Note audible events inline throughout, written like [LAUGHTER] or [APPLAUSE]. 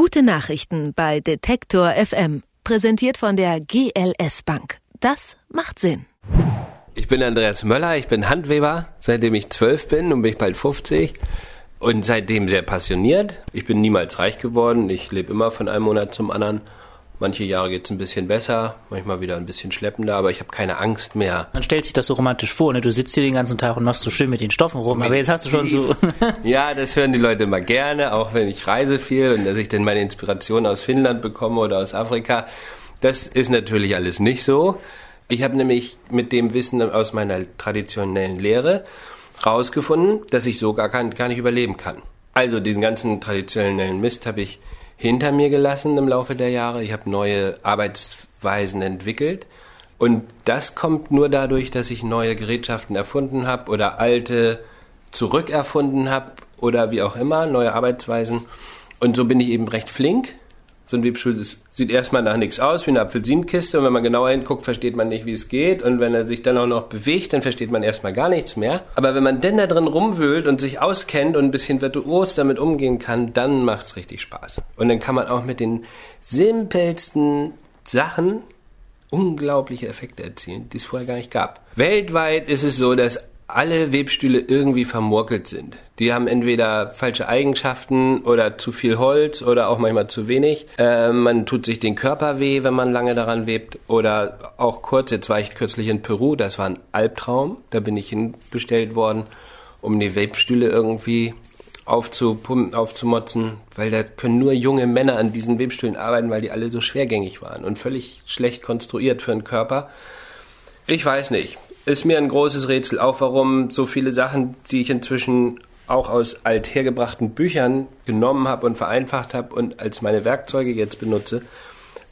Gute Nachrichten bei Detektor FM. Präsentiert von der GLS Bank. Das macht Sinn. Ich bin Andreas Möller, ich bin Handweber, seitdem ich zwölf bin und bin bald 50 und seitdem sehr passioniert. Ich bin niemals reich geworden, ich lebe immer von einem Monat zum anderen Manche Jahre geht es ein bisschen besser, manchmal wieder ein bisschen schleppender, aber ich habe keine Angst mehr. Man stellt sich das so romantisch vor, ne? Du sitzt hier den ganzen Tag und machst so schön mit den Stoffen rum, so aber jetzt hast du schon so. [LAUGHS] ja, das hören die Leute immer gerne, auch wenn ich reise viel und dass ich dann meine Inspiration aus Finnland bekomme oder aus Afrika. Das ist natürlich alles nicht so. Ich habe nämlich mit dem Wissen aus meiner traditionellen Lehre rausgefunden, dass ich so gar, kann, gar nicht überleben kann. Also diesen ganzen traditionellen Mist habe ich hinter mir gelassen im Laufe der Jahre. Ich habe neue Arbeitsweisen entwickelt. Und das kommt nur dadurch, dass ich neue Gerätschaften erfunden habe oder alte zurückerfunden habe oder wie auch immer, neue Arbeitsweisen. Und so bin ich eben recht flink so ein Webstuhl sieht erstmal nach nichts aus, wie eine Apfelsinenkiste. Und wenn man genauer hinguckt, versteht man nicht, wie es geht. Und wenn er sich dann auch noch bewegt, dann versteht man erstmal gar nichts mehr. Aber wenn man denn da drin rumwühlt und sich auskennt und ein bisschen virtuos damit umgehen kann, dann macht es richtig Spaß. Und dann kann man auch mit den simpelsten Sachen unglaubliche Effekte erzielen, die es vorher gar nicht gab. Weltweit ist es so, dass alle Webstühle irgendwie vermurkelt sind. Die haben entweder falsche Eigenschaften oder zu viel Holz oder auch manchmal zu wenig. Äh, man tut sich den Körper weh, wenn man lange daran webt. Oder auch kurz, jetzt war ich kürzlich in Peru, das war ein Albtraum. Da bin ich hinbestellt worden, um die Webstühle irgendwie aufzupumpen, aufzumotzen, weil da können nur junge Männer an diesen Webstühlen arbeiten, weil die alle so schwergängig waren und völlig schlecht konstruiert für den Körper. Ich weiß nicht ist mir ein großes Rätsel, auch warum so viele Sachen, die ich inzwischen auch aus althergebrachten Büchern genommen habe und vereinfacht habe und als meine Werkzeuge jetzt benutze,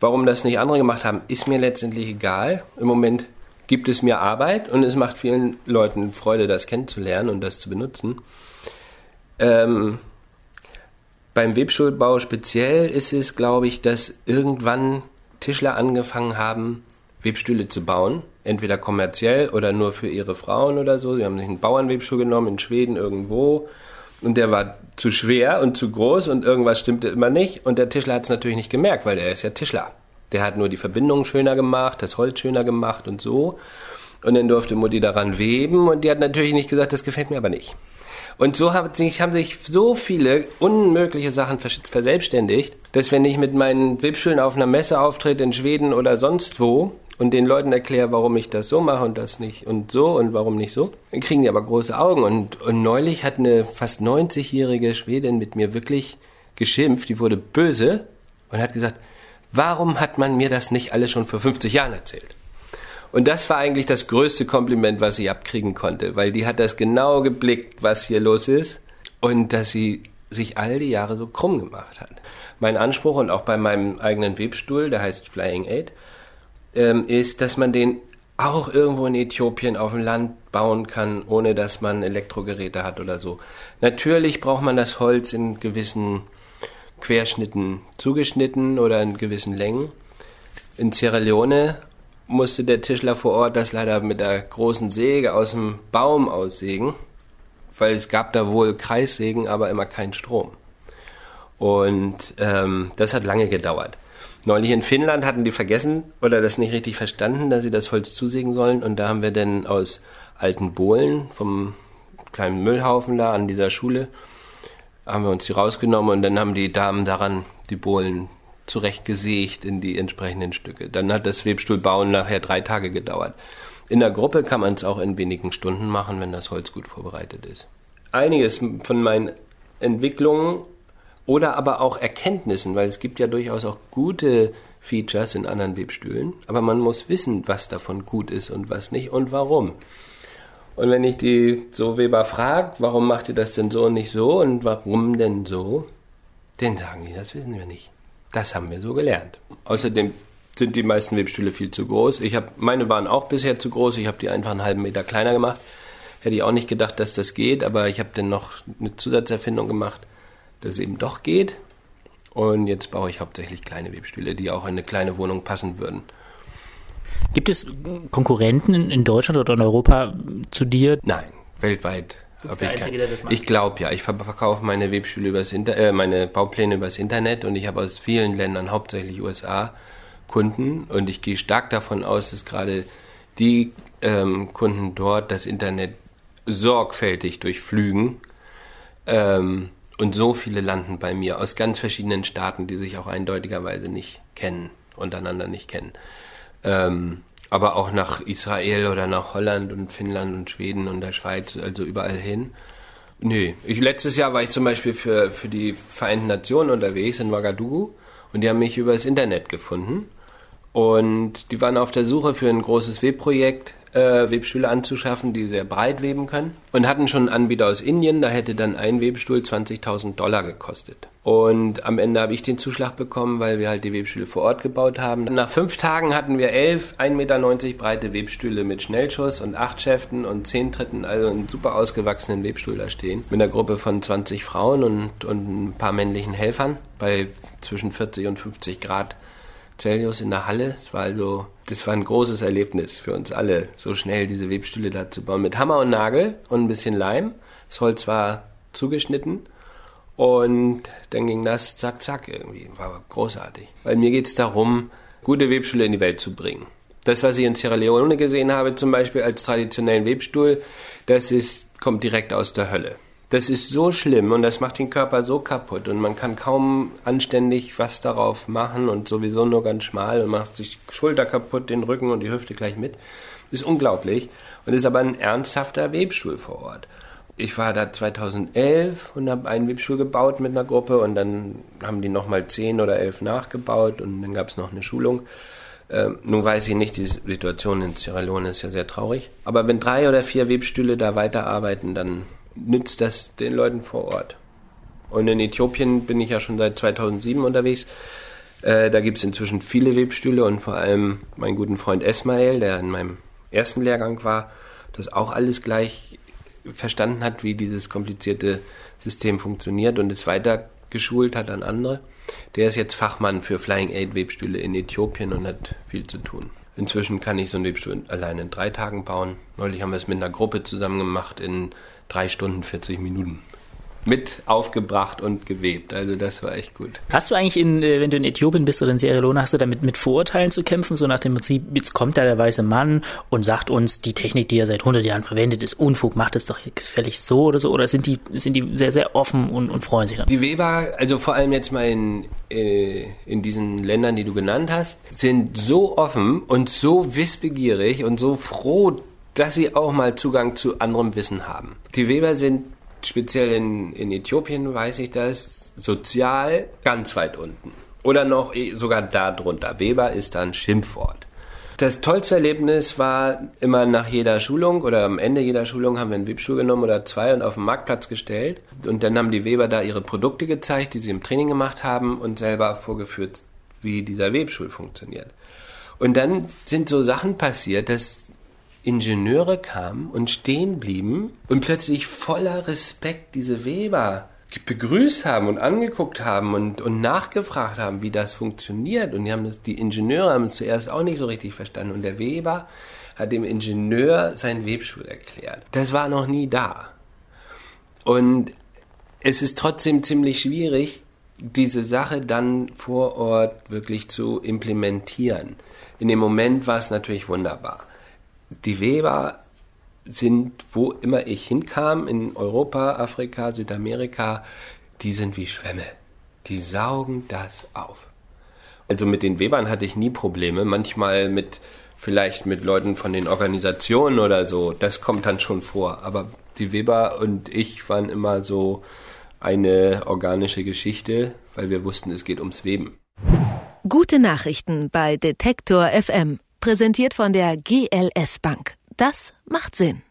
warum das nicht andere gemacht haben, ist mir letztendlich egal. Im Moment gibt es mir Arbeit und es macht vielen Leuten Freude, das kennenzulernen und das zu benutzen. Ähm, beim Webschulbau speziell ist es, glaube ich, dass irgendwann Tischler angefangen haben, Webstühle zu bauen entweder kommerziell oder nur für ihre Frauen oder so. Sie haben sich einen Bauernwebstuhl genommen in Schweden irgendwo und der war zu schwer und zu groß und irgendwas stimmte immer nicht und der Tischler hat es natürlich nicht gemerkt, weil er ist ja Tischler. Der hat nur die Verbindung schöner gemacht, das Holz schöner gemacht und so. Und dann durfte Mutti daran weben und die hat natürlich nicht gesagt, das gefällt mir aber nicht. Und so haben sich, haben sich so viele unmögliche Sachen verselbstständigt, dass wenn ich mit meinen Webstühlen auf einer Messe auftrete in Schweden oder sonst wo, und den Leuten erkläre, warum ich das so mache und das nicht und so und warum nicht so, dann kriegen die aber große Augen. Und, und neulich hat eine fast 90-jährige Schwedin mit mir wirklich geschimpft, die wurde böse und hat gesagt, warum hat man mir das nicht alles schon vor 50 Jahren erzählt? Und das war eigentlich das größte Kompliment, was ich abkriegen konnte, weil die hat das genau geblickt, was hier los ist und dass sie sich all die Jahre so krumm gemacht hat. Mein Anspruch und auch bei meinem eigenen Webstuhl, der heißt Flying Aid, ähm, ist, dass man den auch irgendwo in Äthiopien auf dem Land bauen kann, ohne dass man Elektrogeräte hat oder so. Natürlich braucht man das Holz in gewissen Querschnitten zugeschnitten oder in gewissen Längen. In Sierra Leone musste der Tischler vor Ort das leider mit der großen Säge aus dem Baum aussägen, weil es gab da wohl Kreissägen, aber immer keinen Strom. Und ähm, das hat lange gedauert. Neulich in Finnland hatten die vergessen oder das nicht richtig verstanden, dass sie das Holz zusägen sollen. Und da haben wir dann aus alten Bohlen vom kleinen Müllhaufen da an dieser Schule, haben wir uns die rausgenommen und dann haben die Damen daran die Bohlen zurechtgesägt in die entsprechenden Stücke. Dann hat das Webstuhlbauen nachher drei Tage gedauert. In der Gruppe kann man es auch in wenigen Stunden machen, wenn das Holz gut vorbereitet ist. Einiges von meinen Entwicklungen oder aber auch Erkenntnissen, weil es gibt ja durchaus auch gute Features in anderen Webstühlen, aber man muss wissen, was davon gut ist und was nicht und warum. Und wenn ich die so Weber frage, warum macht ihr das denn so und nicht so und warum denn so, dann sagen die, das wissen wir nicht. Das haben wir so gelernt. Außerdem sind die meisten Webstühle viel zu groß. Ich habe meine waren auch bisher zu groß. Ich habe die einfach einen halben Meter kleiner gemacht. Hätte ich auch nicht gedacht, dass das geht, aber ich habe dann noch eine Zusatzerfindung gemacht dass es eben doch geht. Und jetzt baue ich hauptsächlich kleine Webstühle, die auch in eine kleine Wohnung passen würden. Gibt es Konkurrenten in Deutschland oder in Europa zu dir? Nein, weltweit der Einzige, der das macht. Ich glaube ja. Ich verkaufe meine Webstühle übers Inter äh, meine Baupläne übers Internet und ich habe aus vielen Ländern, hauptsächlich USA, Kunden und ich gehe stark davon aus, dass gerade die ähm, Kunden dort das Internet sorgfältig durchflügen. Ähm, und so viele landen bei mir aus ganz verschiedenen Staaten, die sich auch eindeutigerweise nicht kennen, untereinander nicht kennen. Ähm, aber auch nach Israel oder nach Holland und Finnland und Schweden und der Schweiz, also überall hin. Nö, ich, letztes Jahr war ich zum Beispiel für, für die Vereinten Nationen unterwegs in Ouagadougou und die haben mich über das Internet gefunden. Und die waren auf der Suche für ein großes Webprojekt äh, Webstühle anzuschaffen, die sehr breit weben können. Und hatten schon einen Anbieter aus Indien, da hätte dann ein Webstuhl 20.000 Dollar gekostet. Und am Ende habe ich den Zuschlag bekommen, weil wir halt die Webstühle vor Ort gebaut haben. Nach fünf Tagen hatten wir elf 1,90 Meter breite Webstühle mit Schnellschuss und acht Schäften und zehn Tritten, also einen super ausgewachsenen Webstuhl da stehen. Mit einer Gruppe von 20 Frauen und, und ein paar männlichen Helfern bei zwischen 40 und 50 Grad Celsius in der Halle. Es war also, das war ein großes Erlebnis für uns alle, so schnell diese Webstühle da zu bauen. Mit Hammer und Nagel und ein bisschen Leim. Das Holz war zugeschnitten. Und dann ging das zack, zack irgendwie. War großartig. Weil mir geht es darum, gute Webstühle in die Welt zu bringen. Das, was ich in Sierra Leone gesehen habe, zum Beispiel als traditionellen Webstuhl, das ist, kommt direkt aus der Hölle. Das ist so schlimm und das macht den Körper so kaputt und man kann kaum anständig was darauf machen und sowieso nur ganz schmal und macht sich Schulter kaputt, den Rücken und die Hüfte gleich mit. Ist unglaublich und ist aber ein ernsthafter Webstuhl vor Ort. Ich war da 2011 und habe einen Webstuhl gebaut mit einer Gruppe und dann haben die nochmal zehn oder elf nachgebaut und dann gab es noch eine Schulung. Ähm, nun weiß ich nicht, die Situation in Sierra Leone ist ja sehr traurig. Aber wenn drei oder vier Webstühle da weiterarbeiten, dann nützt das den Leuten vor Ort. Und in Äthiopien bin ich ja schon seit 2007 unterwegs. Äh, da gibt es inzwischen viele Webstühle und vor allem meinen guten Freund Esmael, der in meinem ersten Lehrgang war, das auch alles gleich verstanden hat, wie dieses komplizierte System funktioniert und es weiter geschult hat an andere. Der ist jetzt Fachmann für Flying Aid Webstühle in Äthiopien und hat viel zu tun. Inzwischen kann ich so einen Webstuhl allein in drei Tagen bauen. Neulich haben wir es mit einer Gruppe zusammen gemacht in drei Stunden 40 Minuten mit aufgebracht und gewebt. Also das war echt gut. Hast du eigentlich, in, äh, wenn du in Äthiopien bist oder in Sierra Leone, hast du damit mit Vorurteilen zu kämpfen? So nach dem Prinzip, jetzt kommt da der weiße Mann und sagt uns, die Technik, die er seit 100 Jahren verwendet, ist Unfug, macht es doch gefälligst so oder so? Oder sind die, sind die sehr, sehr offen und, und freuen sich dann? Die Weber, also vor allem jetzt mal in, äh, in diesen Ländern, die du genannt hast, sind so offen und so wissbegierig und so froh, dass sie auch mal Zugang zu anderem Wissen haben. Die Weber sind speziell in, in Äthiopien, weiß ich das, sozial ganz weit unten. Oder noch eh, sogar da drunter. Weber ist dann Schimpfwort. Das tollste Erlebnis war immer nach jeder Schulung oder am Ende jeder Schulung haben wir einen Webstuhl genommen oder zwei und auf den Marktplatz gestellt. Und dann haben die Weber da ihre Produkte gezeigt, die sie im Training gemacht haben und selber vorgeführt, wie dieser Webstuhl funktioniert. Und dann sind so Sachen passiert, dass Ingenieure kamen und stehen blieben und plötzlich voller Respekt diese Weber begrüßt haben und angeguckt haben und, und nachgefragt haben, wie das funktioniert. Und die, haben das, die Ingenieure haben es zuerst auch nicht so richtig verstanden. Und der Weber hat dem Ingenieur seinen Webstuhl erklärt. Das war noch nie da. Und es ist trotzdem ziemlich schwierig, diese Sache dann vor Ort wirklich zu implementieren. In dem Moment war es natürlich wunderbar die Weber sind, wo immer ich hinkam, in Europa, Afrika, Südamerika, die sind wie Schwämme. Die saugen das auf. Also mit den Webern hatte ich nie Probleme. Manchmal mit, vielleicht mit Leuten von den Organisationen oder so. Das kommt dann schon vor. Aber die Weber und ich waren immer so eine organische Geschichte, weil wir wussten, es geht ums Weben. Gute Nachrichten bei Detektor FM präsentiert von der GLS Bank. Das macht Sinn.